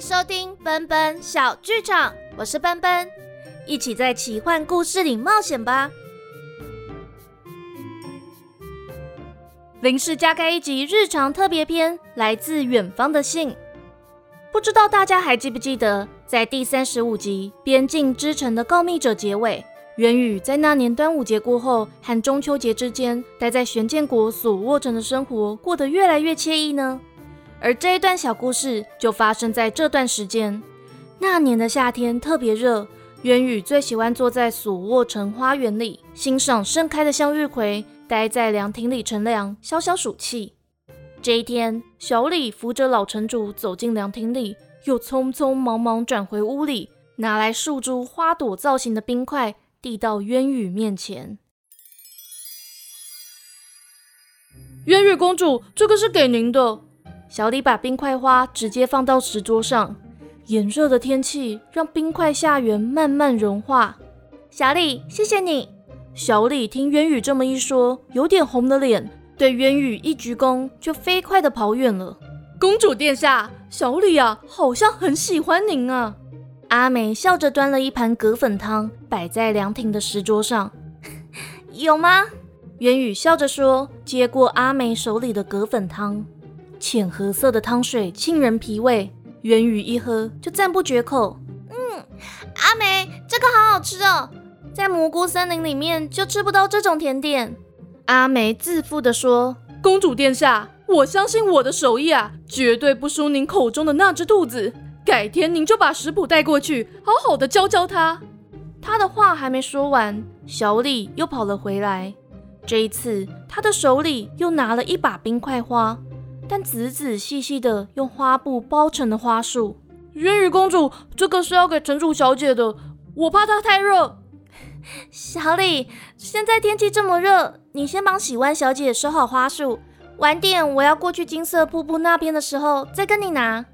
收听奔奔小剧场，我是奔奔，一起在奇幻故事里冒险吧。临时加开一集日常特别篇，来自远方的信。不知道大家还记不记得，在第三十五集《边境之城的告密者》结尾，元宇在那年端午节过后和中秋节之间，待在玄剑国所沃城的生活过得越来越惬意呢？而这一段小故事就发生在这段时间。那年的夏天特别热，渊宇最喜欢坐在索沃城花园里，欣赏盛开的向日葵，待在凉亭里乘凉，消消暑气。这一天，小李扶着老城主走进凉亭里，又匆匆忙忙转回屋里，拿来数株花朵造型的冰块，递到渊宇面前。渊宇公主，这个是给您的。小李把冰块花直接放到石桌上，炎热的天气让冰块下缘慢慢融化。小李，谢谢你。小李听渊宇这么一说，有点红了脸，对渊宇一鞠躬，就飞快的跑远了。公主殿下，小李啊，好像很喜欢您啊。阿梅笑着端了一盘葛粉汤，摆在凉亭的石桌上。有吗？渊宇笑着说，接过阿梅手里的葛粉汤。浅褐色的汤水沁人脾胃，元宇一喝就赞不绝口。嗯，阿梅，这个好好吃哦，在蘑菇森林里面就吃不到这种甜点。阿梅自负地说：“公主殿下，我相信我的手艺啊，绝对不输您口中的那只兔子。改天您就把食谱带过去，好好的教教他。”他的话还没说完，小李又跑了回来。这一次，他的手里又拿了一把冰块花。但仔仔细细的用花布包成的花束，渊羽公主，这个是要给城主小姐的，我怕她太热。小李，现在天气这么热，你先帮喜欢小姐收好花束，晚点我要过去金色瀑布那边的时候再跟你拿。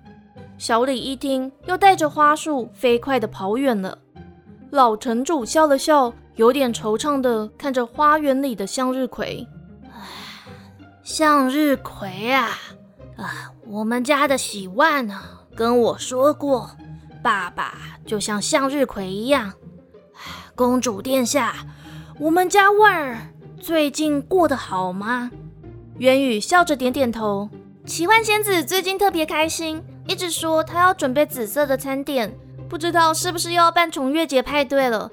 小李一听，又带着花束飞快的跑远了。老城主笑了笑，有点惆怅的看着花园里的向日葵。向日葵啊，啊，我们家的喜万呢跟我说过，爸爸就像向日葵一样。公主殿下，我们家万儿最近过得好吗？元宇笑着点点头。奇幻仙子最近特别开心，一直说她要准备紫色的餐点，不知道是不是又要办重月节派对了。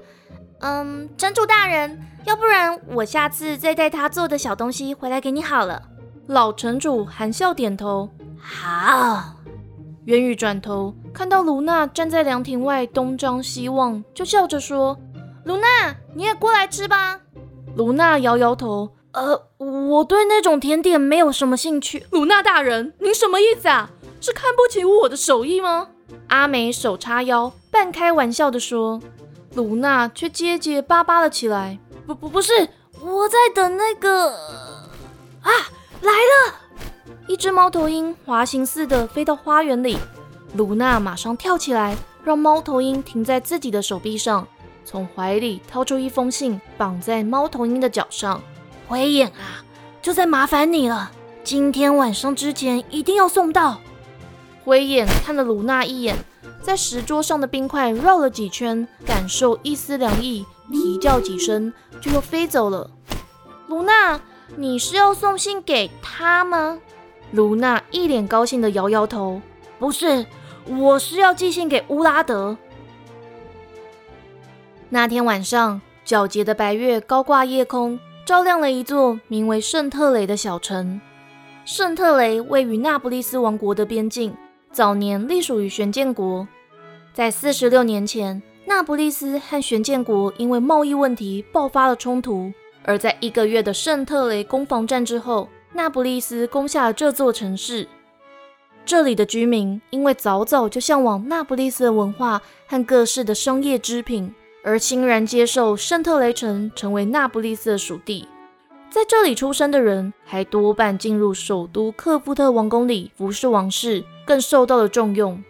嗯，城主大人。要不然我下次再带他做的小东西回来给你好了。老城主含笑点头，好。元宇转头看到卢娜站在凉亭外东张西望，就笑着说：“卢娜，你也过来吃吧。”卢娜摇摇头，呃，我对那种甜点没有什么兴趣。卢娜大人，您什么意思啊？是看不起我的手艺吗？阿美手叉腰，半开玩笑地说。卢娜却结结巴巴了起来。不不不是，我在等那个啊来了！一只猫头鹰滑行似的飞到花园里，卢娜马上跳起来，让猫头鹰停在自己的手臂上，从怀里掏出一封信，绑在猫头鹰的脚上。灰眼啊，就在麻烦你了，今天晚上之前一定要送到。灰眼看了卢娜一眼，在石桌上的冰块绕了几圈，感受一丝凉意。啼叫几声，就又飞走了。卢娜，你是要送信给他吗？卢娜一脸高兴的摇摇头，不是，我是要寄信给乌拉德。那天晚上，皎洁的白月高挂夜空，照亮了一座名为圣特雷的小城。圣特雷位于那不勒斯王国的边境，早年隶属于玄建国。在四十六年前。那不勒斯和玄建国因为贸易问题爆发了冲突，而在一个月的圣特雷攻防战之后，那不勒斯攻下了这座城市。这里的居民因为早早就向往那不勒斯的文化和各式的商业织品，而欣然接受圣特雷城成为那不勒斯的属地。在这里出生的人还多半进入首都克夫特王宫里服侍王室，更受到了重用。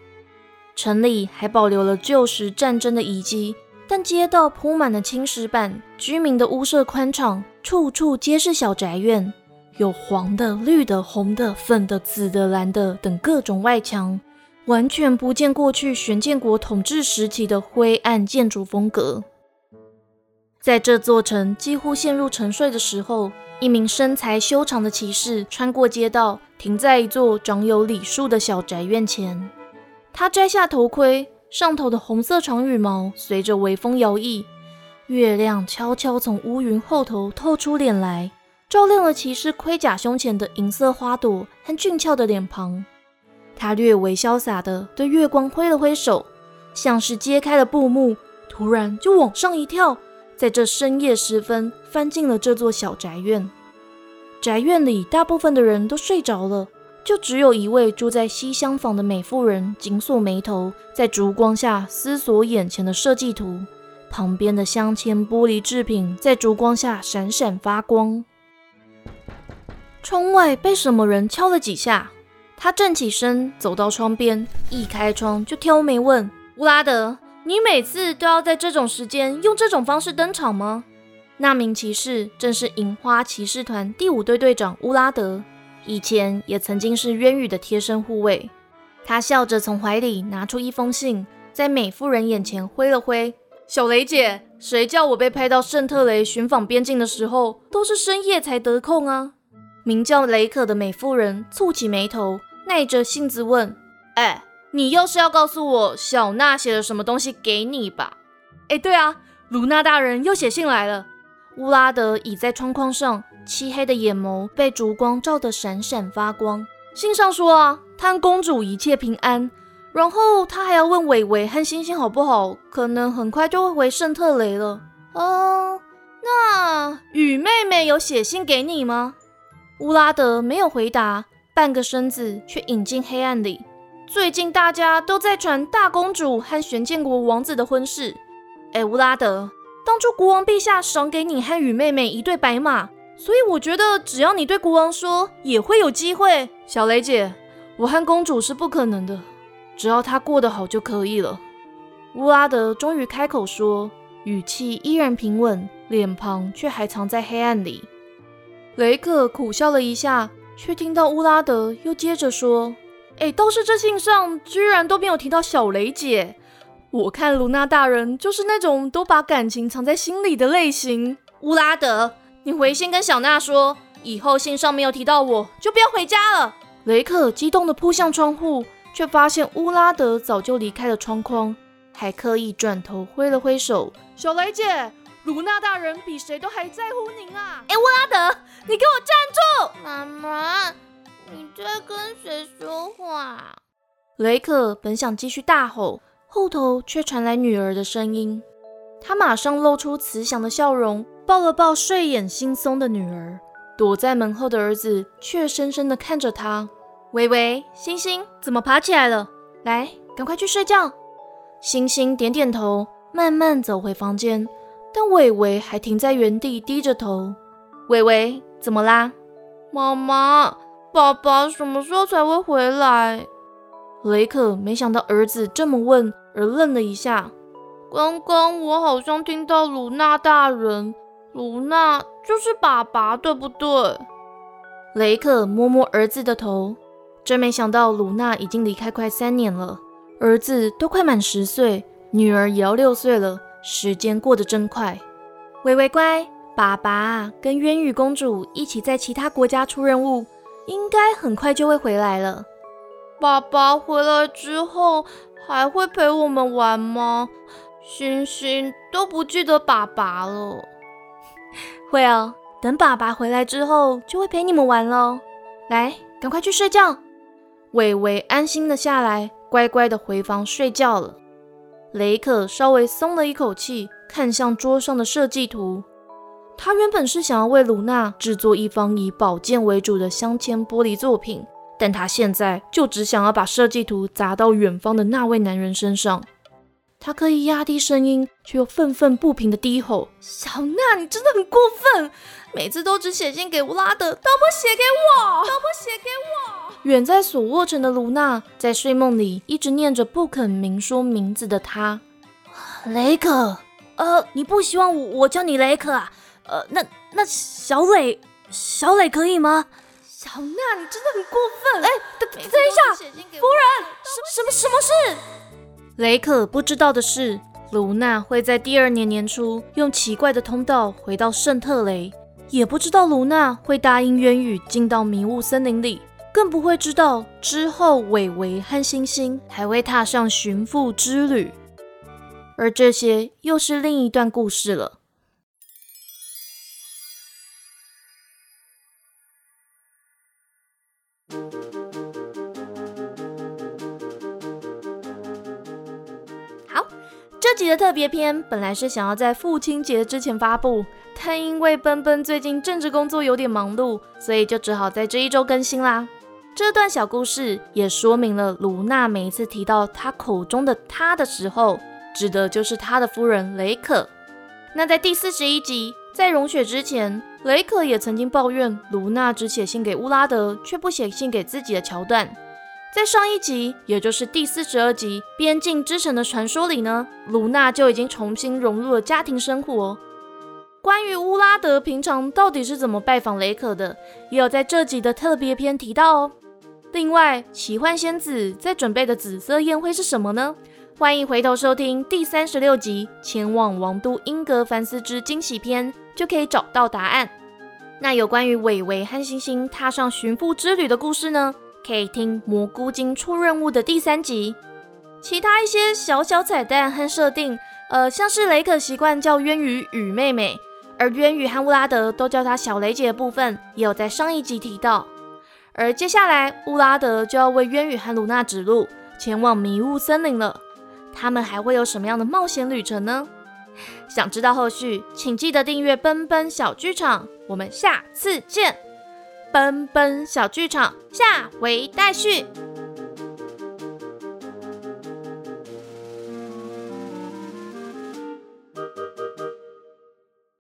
城里还保留了旧时战争的遗迹，但街道铺满了青石板，居民的屋舍宽敞，处处皆是小宅院，有黄的、绿的、红的、粉的、紫的、蓝的等各种外墙，完全不见过去玄建国统治时期的灰暗建筑风格。在这座城几乎陷入沉睡的时候，一名身材修长的骑士穿过街道，停在一座长有李树的小宅院前。他摘下头盔，上头的红色长羽毛随着微风摇曳，月亮悄悄从乌云后头透出脸来，照亮了骑士盔甲胸前的银色花朵和俊俏的脸庞。他略微潇洒地对月光挥了挥手，像是揭开了布幕，突然就往上一跳。在这深夜时分，翻进了这座小宅院。宅院里大部分的人都睡着了，就只有一位住在西厢房的美妇人紧锁眉头，在烛光下思索眼前的设计图。旁边的镶嵌玻璃制品在烛光下闪闪发光。窗外被什么人敲了几下，他站起身，走到窗边，一开窗就挑眉问乌拉德。你每次都要在这种时间用这种方式登场吗？那名骑士正是银花骑士团第五队队长乌拉德，以前也曾经是渊羽的贴身护卫。他笑着从怀里拿出一封信，在美妇人眼前挥了挥：“小雷姐，谁叫我被派到圣特雷巡访边境的时候，都是深夜才得空啊？”名叫雷可的美妇人蹙起眉头，耐着性子问：“哎。”你又是要告诉我小娜写了什么东西给你吧？哎，对啊，卢娜大人又写信来了。乌拉德倚在窗框上，漆黑的眼眸被烛光照得闪闪发光。信上说啊，他公主一切平安，然后他还要问伟伟和星星好不好，可能很快就会回圣特雷了。哦，那雨妹妹有写信给你吗？乌拉德没有回答，半个身子却隐进黑暗里。最近大家都在传大公主和玄建国王子的婚事。哎，乌拉德，当初国王陛下赏给你和雨妹妹一对白马，所以我觉得只要你对国王说，也会有机会。小雷姐，我和公主是不可能的，只要她过得好就可以了。乌拉德终于开口说，语气依然平稳，脸庞却还藏在黑暗里。雷克苦笑了一下，却听到乌拉德又接着说。哎，倒是这信上居然都没有提到小雷姐。我看卢娜大人就是那种都把感情藏在心里的类型。乌拉德，你回信跟小娜说，以后信上没有提到我就不要回家了。雷克激动地扑向窗户，却发现乌拉德早就离开了窗框，还刻意转头挥了挥手。小雷姐，卢娜大人比谁都还在乎您啊！哎，乌拉德，你给我站住！跟谁说话？雷克本想继续大吼，后头却传来女儿的声音。他马上露出慈祥的笑容，抱了抱睡眼惺忪的女儿。躲在门后的儿子却深深地看着他。微微，星星怎么爬起来了？来，赶快去睡觉。星星点点头，慢慢走回房间，但伟伟还停在原地，低着头。伟伟，怎么啦？妈妈。爸爸什么时候才会回来？雷克没想到儿子这么问，而愣了一下。刚刚我好像听到鲁娜大人，鲁娜就是爸爸，对不对？雷克摸摸儿子的头，真没想到鲁娜已经离开快三年了，儿子都快满十岁，女儿也要六岁了，时间过得真快。微微乖，爸爸跟渊羽公主一起在其他国家出任务。应该很快就会回来了。爸爸回来之后还会陪我们玩吗？星星都不记得爸爸了。会哦，等爸爸回来之后就会陪你们玩喽。来，赶快去睡觉。伟伟安心的下来，乖乖的回房睡觉了。雷克稍微松了一口气，看向桌上的设计图。他原本是想要为鲁娜制作一方以宝剑为主的镶嵌玻璃作品，但他现在就只想要把设计图砸到远方的那位男人身上。他可以压低声音，却又愤愤不平的低吼：“小娜，你真的很过分！每次都只写信给乌拉德，都不写给我，都不写给我。”远在索沃城的卢娜在睡梦里一直念着不肯明说名字的他，雷克。呃，你不希望我我叫你雷克啊？呃，那那小磊，小磊可以吗？小小娜，你真的很过分！哎，等等一下，夫人，什什么什么事？雷可不知道的是，卢娜会在第二年年初用奇怪的通道回到圣特雷，也不知道卢娜会答应渊羽进到迷雾森林里，更不会知道之后伟伟和星星还会踏上寻父之旅。而这些又是另一段故事了。特别篇本来是想要在父亲节之前发布，但因为奔奔最近政治工作有点忙碌，所以就只好在这一周更新啦。这段小故事也说明了卢娜每一次提到他口中的他的时候。指的就是他的夫人雷可。那在第四十一集，在融雪之前，雷可也曾经抱怨卢娜只写信给乌拉德，却不写信给自己的桥段。在上一集，也就是第四十二集《边境之城的传说》里呢，卢娜就已经重新融入了家庭生活。关于乌拉德平常到底是怎么拜访雷可的，也有在这集的特别篇提到哦。另外，奇幻仙子在准备的紫色宴会是什么呢？欢迎回头收听第三十六集《前往王都英格凡斯之惊喜篇》，就可以找到答案。那有关于伟伟和星星踏上寻父之旅的故事呢？可以听蘑菇精出任务的第三集。其他一些小小彩蛋和设定，呃，像是雷可习惯叫渊羽雨妹妹，而渊羽和乌拉德都叫她小雷姐的部分，也有在上一集提到。而接下来乌拉德就要为渊羽和卢娜指路，前往迷雾森林了。他们还会有什么样的冒险旅程呢？想知道后续，请记得订阅奔奔小剧场。我们下次见，奔奔小剧场下回待续。